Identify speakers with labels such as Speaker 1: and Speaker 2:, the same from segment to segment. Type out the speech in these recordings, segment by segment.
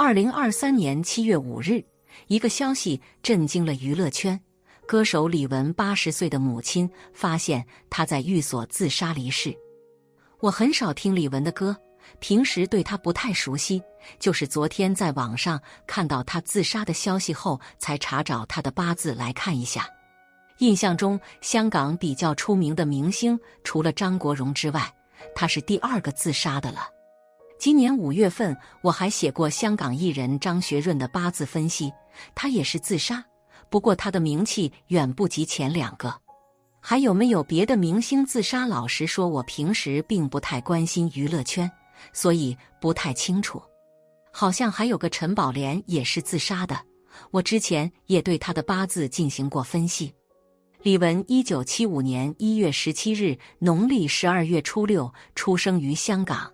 Speaker 1: 二零二三年七月五日，一个消息震惊了娱乐圈。歌手李玟八十岁的母亲发现她在寓所自杀离世。我很少听李玟的歌，平时对她不太熟悉，就是昨天在网上看到她自杀的消息后，才查找她的八字来看一下。印象中，香港比较出名的明星除了张国荣之外，她是第二个自杀的了。今年五月份，我还写过香港艺人张学润的八字分析，他也是自杀。不过他的名气远不及前两个，还有没有别的明星自杀？老实说，我平时并不太关心娱乐圈，所以不太清楚。好像还有个陈宝莲也是自杀的，我之前也对他的八字进行过分析。李玟，一九七五年一月十七日，农历十二月初六出生于香港，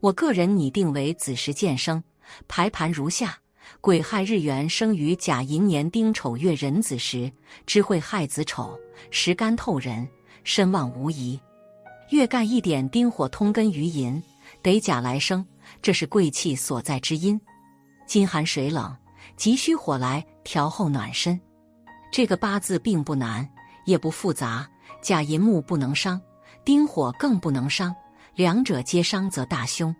Speaker 1: 我个人拟定为子时见生，排盘如下。癸亥日元生于甲寅年丁丑月壬子时，知会亥子丑，时干透人，身旺无疑。月干一点丁火通根于寅，得甲来生，这是贵气所在之因。金寒水冷，急需火来调候暖身。这个八字并不难，也不复杂。甲寅木不能伤，丁火更不能伤，两者皆伤则大凶。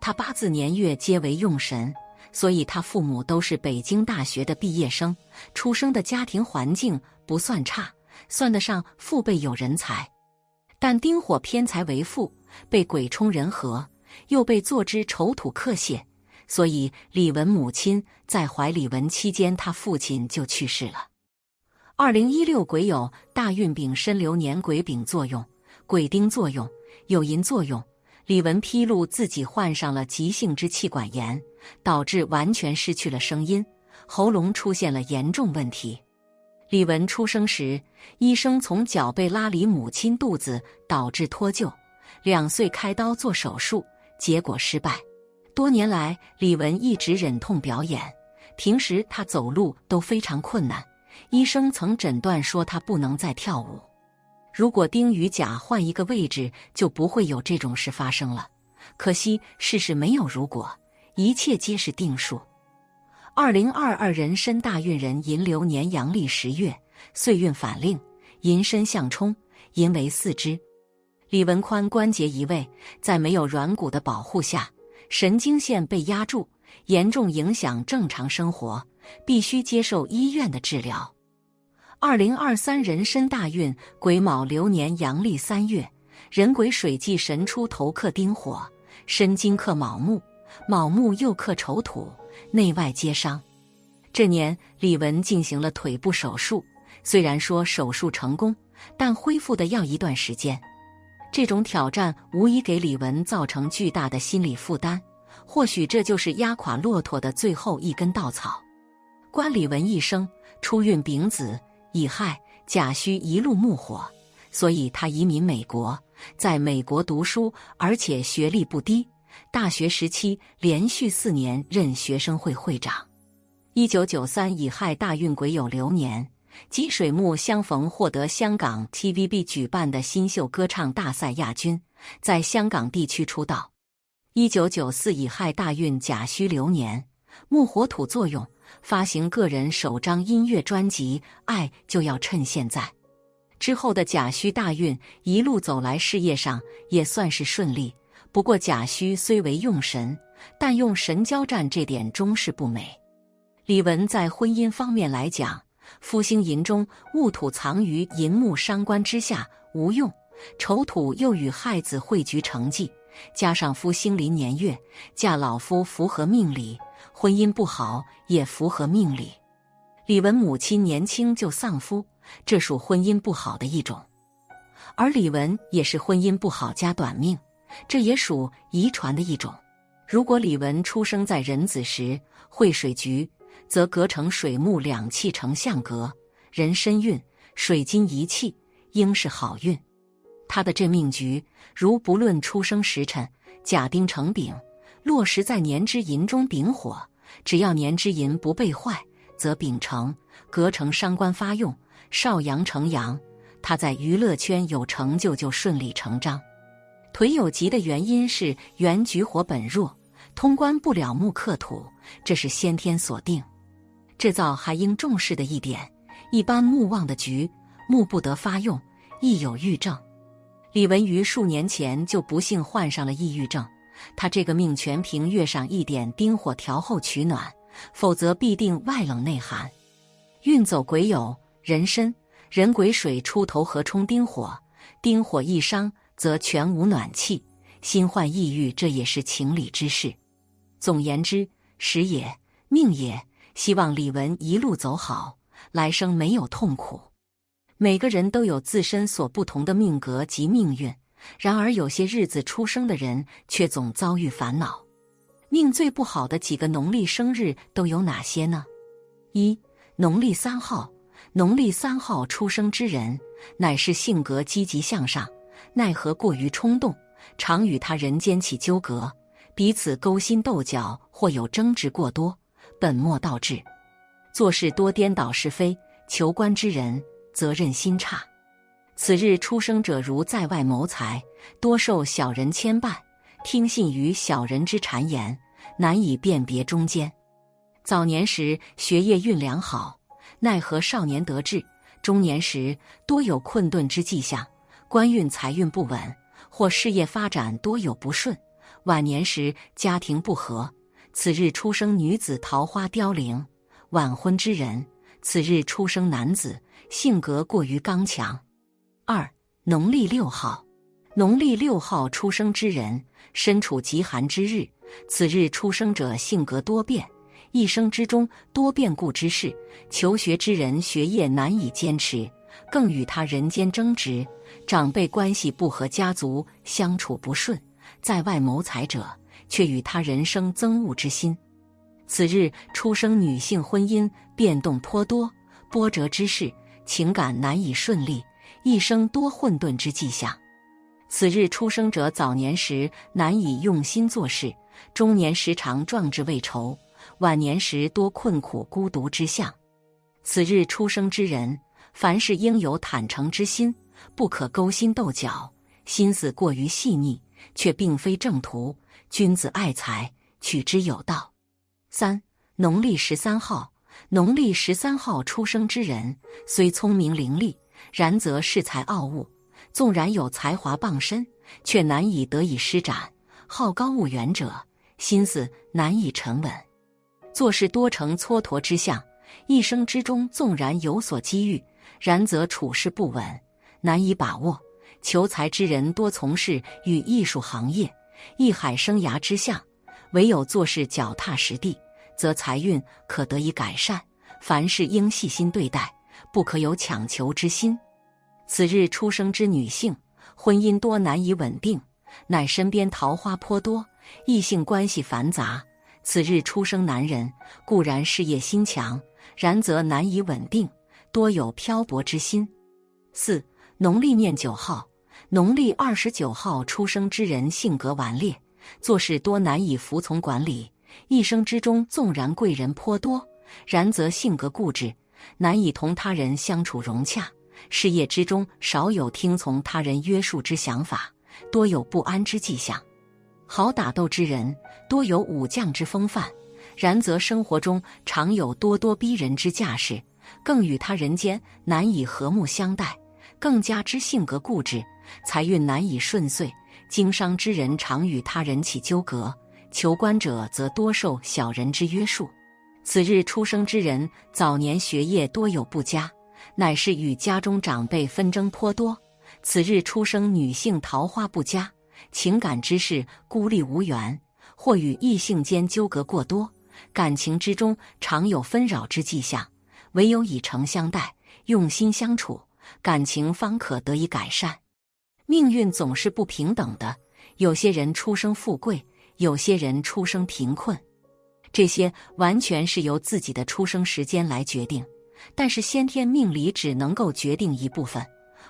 Speaker 1: 他八字年月皆为用神。所以他父母都是北京大学的毕业生，出生的家庭环境不算差，算得上父辈有人才。但丁火偏财为父，被鬼冲人和，又被坐之丑土克泄，所以李文母亲在怀李文期间，他父亲就去世了。二零一六癸酉大运丙申流年癸丙作用，癸丁作用，有寅作用。李文披露自己患上了急性支气管炎，导致完全失去了声音，喉咙出现了严重问题。李文出生时，医生从脚背拉离母亲肚子，导致脱臼。两岁开刀做手术，结果失败。多年来，李文一直忍痛表演，平时他走路都非常困难。医生曾诊断说他不能再跳舞。如果丁与甲换一个位置，就不会有这种事发生了。可惜世事没有如果，一切皆是定数。二零二二壬申大运人寅流年阳历十月，岁运反令，寅申相冲，寅为四肢。李文宽关节移位，在没有软骨的保护下，神经线被压住，严重影响正常生活，必须接受医院的治疗。二零二三壬申大运癸卯流年阳历三月，壬癸水忌神出头克丁火，申金克卯木，卯木又克丑土，内外皆伤。这年李文进行了腿部手术，虽然说手术成功，但恢复的要一段时间。这种挑战无疑给李文造成巨大的心理负担，或许这就是压垮骆驼的最后一根稻草。观李文一生，初运丙子。乙亥甲戌一路木火，所以他移民美国，在美国读书，而且学历不低。大学时期连续四年任学生会会长。一九九三乙亥大运癸酉流年，吉水木相逢，获得香港 TVB 举办的新秀歌唱大赛亚军，在香港地区出道。一九九四乙亥大运甲戌流年，木火土作用。发行个人首张音乐专辑《爱就要趁现在》之后的甲戌大运一路走来，事业上也算是顺利。不过甲戌虽为用神，但用神交战这点终是不美。李玟在婚姻方面来讲，夫星寅中戊土藏于寅木伤官之下，无用；丑土又与亥子汇聚成忌，加上夫星临年月，嫁老夫符合命理。婚姻不好也符合命理。李文母亲年轻就丧夫，这属婚姻不好的一种。而李文也是婚姻不好加短命，这也属遗传的一种。如果李文出生在壬子时会水局，则隔成水木两气成相格，人身运水金一气，应是好运。他的这命局，如不论出生时辰，甲丁成丙，落实在年之寅中丙火。只要年之寅不被坏，则丙成，隔成伤官发用，少阳成阳，他在娱乐圈有成就就顺理成章。腿有疾的原因是原局火本弱，通关不了木克土，这是先天所定。制造还应重视的一点，一般木旺的局，木不得发用，亦有郁症。李文瑜数年前就不幸患上了抑郁症，他这个命全凭月上一点丁火调候取暖，否则必定外冷内寒。运走癸酉、壬申、壬癸水出头合冲丁火，丁火一伤，则全无暖气，心患抑郁，这也是情理之事。总言之，时也，命也。希望李文一路走好，来生没有痛苦。每个人都有自身所不同的命格及命运，然而有些日子出生的人却总遭遇烦恼。命最不好的几个农历生日都有哪些呢？一、农历三号，农历三号出生之人，乃是性格积极向上，奈何过于冲动，常与他人间起纠葛，彼此勾心斗角，或有争执过多，本末倒置，做事多颠倒是非，求官之人。责任心差，此日出生者如在外谋财，多受小人牵绊，听信于小人之谗言，难以辨别中间。早年时学业运良好，奈何少年得志；中年时多有困顿之迹象，官运财运不稳，或事业发展多有不顺；晚年时家庭不和。此日出生女子桃花凋零，晚婚之人。此日出生男子性格过于刚强。二农历六号，农历六号出生之人身处极寒之日。此日出生者性格多变，一生之中多变故之事。求学之人学业难以坚持，更与他人间争执，长辈关系不和，家族相处不顺。在外谋财者，却与他人生憎恶之心。此日出生女性，婚姻变动颇多，波折之事，情感难以顺利，一生多混沌之迹象。此日出生者早年时难以用心做事，中年时常壮志未酬，晚年时多困苦孤独之象。此日出生之人，凡事应有坦诚之心，不可勾心斗角，心思过于细腻，却并非正途。君子爱财，取之有道。三农历十三号，农历十三号出生之人，虽聪明伶俐，然则恃才傲物。纵然有才华傍身，却难以得以施展。好高骛远者，心思难以沉稳，做事多成蹉跎之相。一生之中，纵然有所机遇，然则处事不稳，难以把握。求财之人多从事与艺术行业，艺海生涯之相。唯有做事脚踏实地，则财运可得以改善。凡事应细心对待，不可有强求之心。此日出生之女性，婚姻多难以稳定，乃身边桃花颇多，异性关系繁杂。此日出生男人固然事业心强，然则难以稳定，多有漂泊之心。四农历念九号，农历二十九号出生之人性格顽劣。做事多难以服从管理，一生之中纵然贵人颇多，然则性格固执，难以同他人相处融洽。事业之中少有听从他人约束之想法，多有不安之迹象。好打斗之人多有武将之风范，然则生活中常有咄咄逼人之架势，更与他人间难以和睦相待，更加之性格固执，财运难以顺遂。经商之人常与他人起纠葛，求官者则多受小人之约束。此日出生之人早年学业多有不佳，乃是与家中长辈纷争颇多。此日出生女性桃花不佳，情感之事孤立无援，或与异性间纠葛过多，感情之中常有纷扰之迹象。唯有以诚相待，用心相处，感情方可得以改善。命运总是不平等的，有些人出生富贵，有些人出生贫困，这些完全是由自己的出生时间来决定。但是先天命理只能够决定一部分，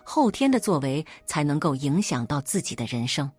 Speaker 1: 后天的作为才能够影响到自己的人生。